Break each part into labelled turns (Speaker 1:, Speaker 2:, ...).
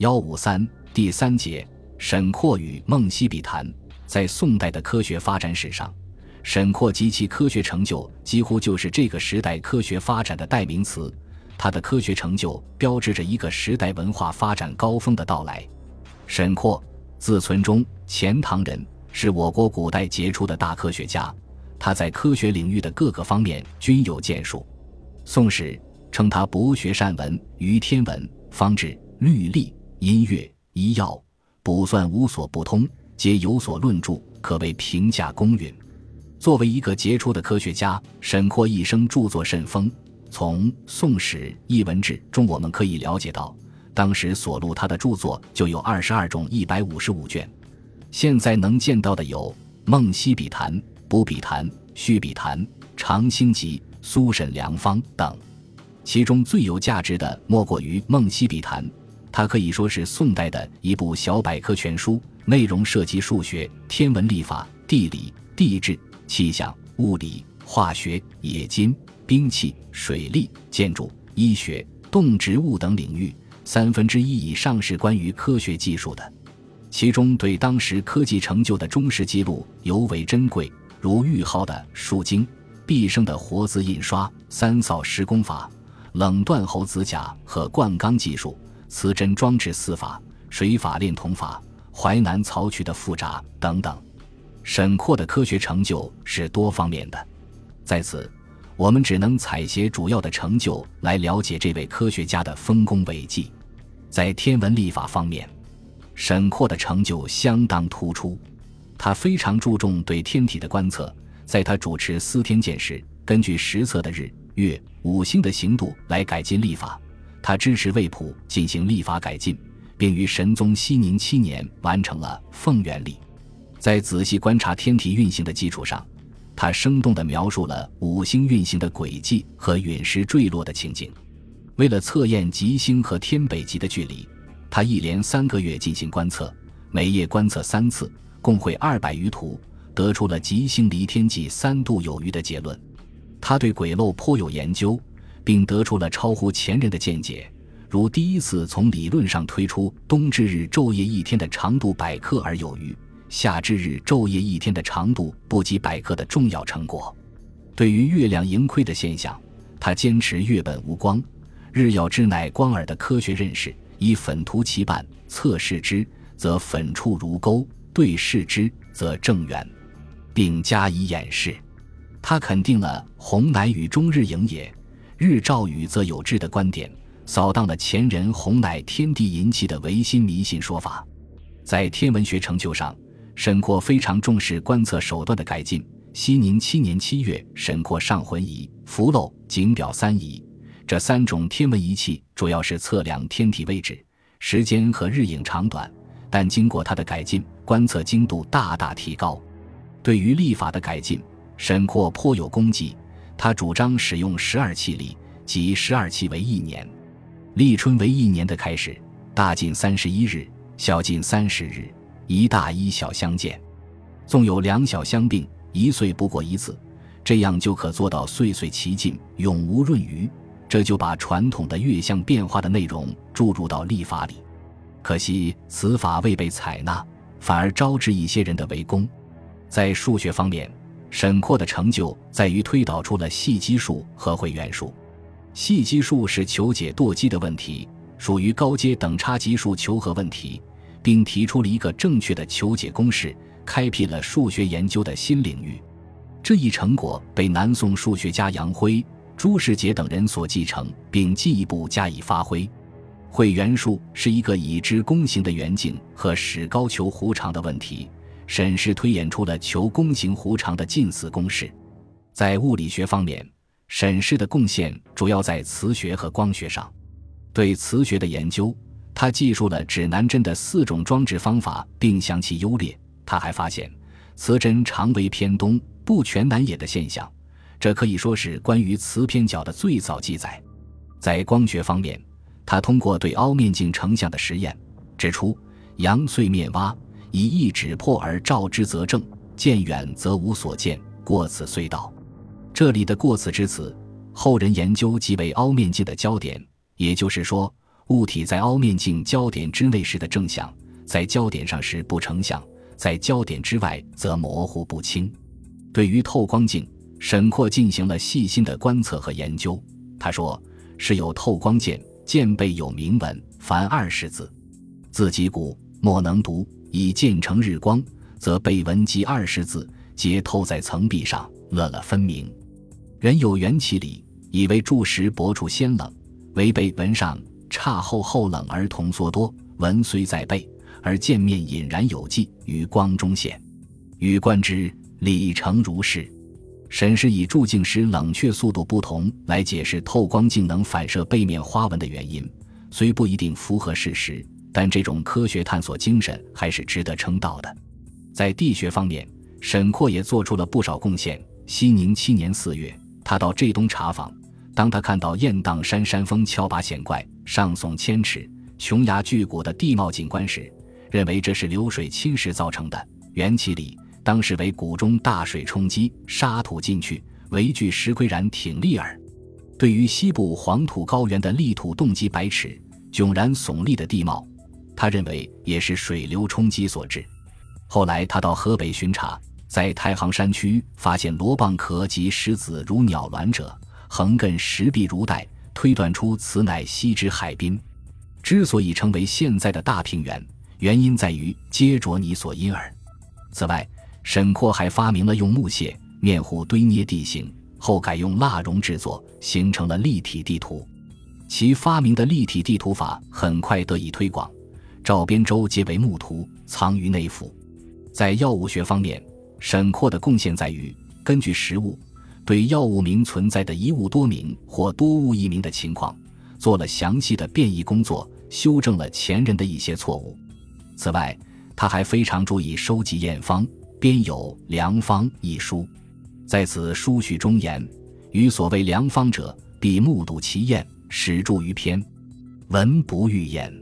Speaker 1: 幺五三第三节，沈括与孟西比谈。在宋代的科学发展史上，沈括及其科学成就几乎就是这个时代科学发展的代名词。他的科学成就标志着一个时代文化发展高峰的到来。沈括，字存中，钱塘人，是我国古代杰出的大科学家。他在科学领域的各个方面均有建树。《宋史》称他博学善文，于天文、方志、律历。音乐、医药、卜算无所不通，皆有所论著，可谓评价公允。作为一个杰出的科学家，沈括一生著作甚丰。从《宋史·艺文志》中，我们可以了解到，当时所录他的著作就有二十二种一百五十五卷。现在能见到的有《梦溪笔谈》《卜笔谈》《续笔谈》《长兴集》《苏沈良方》等，其中最有价值的莫过于《梦溪笔谈》。它可以说是宋代的一部小百科全书，内容涉及数学、天文、历法、地理、地质、气象、物理、化学、冶金、兵器、水利、建筑、医学、动植物等领域，三分之一以上是关于科学技术的。其中对当时科技成就的忠实记录尤为珍贵，如玉号的书经、毕生的活字印刷、三扫施工法、冷锻猴子甲和灌钢技术。瓷针装置四法、水法炼铜法、淮南曹渠的复杂等等，沈括的科学成就是多方面的。在此，我们只能采撷主要的成就来了解这位科学家的丰功伟绩。在天文历法方面，沈括的成就相当突出。他非常注重对天体的观测，在他主持司天监时，根据实测的日、月、五星的行度来改进历法。他支持魏普进行历法改进，并于神宗熙宁七年完成了凤元历。在仔细观察天体运行的基础上，他生动地描述了五星运行的轨迹和陨石坠落的情景。为了测验吉星和天北极的距离，他一连三个月进行观测，每夜观测三次，共绘二百余图，得出了吉星离天际三度有余的结论。他对鬼漏颇有研究。并得出了超乎前人的见解，如第一次从理论上推出冬至日昼夜一天的长度百克而有余，夏至日昼夜一天的长度不及百克的重要成果。对于月亮盈亏的现象，他坚持月本无光，日耀之乃光耳的科学认识，以粉涂其半，测视之则粉处如钩，对视之则正圆，并加以演示。他肯定了红乃与中日影也。日照雨则有之的观点，扫荡了前人红乃天地银气的唯心迷信说法。在天文学成就上，沈括非常重视观测手段的改进。熙宁七年七月，沈括上浑仪、浮漏、景表三仪，这三种天文仪器主要是测量天体位置、时间和日影长短，但经过他的改进，观测精度大大提高。对于历法的改进，沈括颇有功绩。他主张使用十二气历，即十二气为一年，立春为一年的开始，大近三十一日，小近三十日，一大一小相见，纵有两小相并，一岁不过一次，这样就可做到岁岁齐进，永无闰余。这就把传统的月相变化的内容注入到历法里，可惜此法未被采纳，反而招致一些人的围攻。在数学方面。沈括的成就在于推导出了细基数和会元数。细基数是求解舵机的问题，属于高阶等差级数求和问题，并提出了一个正确的求解公式，开辟了数学研究的新领域。这一成果被南宋数学家杨辉、朱世杰等人所继承，并进一步加以发挥。会元数是一个已知弓形的圆径和使高求弧长的问题。沈氏推演出了求弓形弧长的近似公式。在物理学方面，沈氏的贡献主要在磁学和光学上。对磁学的研究，他记述了指南针的四种装置方法，并详其优劣。他还发现磁针常为偏东，不全南也的现象，这可以说是关于磁偏角的最早记载。在光学方面，他通过对凹面镜成像的实验，指出阳碎面洼。以一指破而照之则正，见远则无所见，过此隧道。这里的“过此”之词，后人研究即为凹面镜的焦点。也就是说，物体在凹面镜焦点之内时的正向，在焦点上时不成像，在焦点之外则模糊不清。对于透光镜，沈括进行了细心的观测和研究。他说：“是有透光剑，剑背有铭文，凡二十字，字极古，莫能读。以渐成日光，则背文及二十字，皆透在层壁上，乐了分明。人有缘其理，以为注石薄处先冷，唯背文上差厚厚冷而同缩多。文虽在背，而剑面隐然有迹，于光中显。予观之，理成如是。”沈是以注镜时冷却速度不同来解释透光镜能反射背面花纹的原因，虽不一定符合事实，但这种科学探索精神还是值得称道的。在地学方面，沈括也做出了不少贡献。熙宁七年四月，他到浙东查访，当他看到雁荡山山峰峭拔险怪、上耸千尺、琼崖巨谷的地貌景观时，认为这是流水侵蚀造成的。缘起里。当时为谷中大水冲击，沙土进去，唯具石岿然挺立耳。对于西部黄土高原的立土动积百尺、迥然耸立的地貌，他认为也是水流冲击所致。后来他到河北巡查，在太行山区发现螺蚌壳及石子如鸟卵者，横亘石壁如带，推断出此乃西之海滨。之所以称为现在的大平原，原因在于皆着泥所因耳。此外，沈括还发明了用木屑、面糊堆捏地形，后改用蜡熔制作，形成了立体地图。其发明的立体地图法很快得以推广，赵边周皆为墓图，藏于内府。在药物学方面，沈括的贡献在于根据实物，对药物名存在的一物多名或多物一名的情况，做了详细的变异工作，修正了前人的一些错误。此外，他还非常注意收集验方。编有《良方》一书，在此书序中言：“与所谓良方者，必目睹其验，始著于篇，文不欲言。”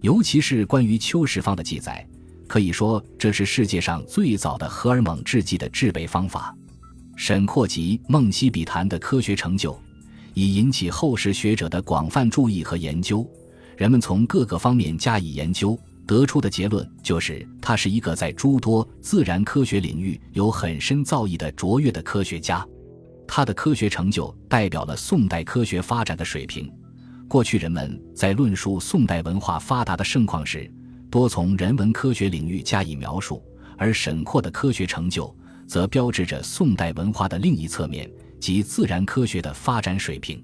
Speaker 1: 尤其是关于秋实方的记载，可以说这是世界上最早的荷尔蒙制剂的制备方法。沈括及孟西比谈的科学成就，已引起后世学者的广泛注意和研究，人们从各个方面加以研究。得出的结论就是，他是一个在诸多自然科学领域有很深造诣的卓越的科学家。他的科学成就代表了宋代科学发展的水平。过去人们在论述宋代文化发达的盛况时，多从人文科学领域加以描述，而沈括的科学成就则标志着宋代文化的另一侧面，即自然科学的发展水平。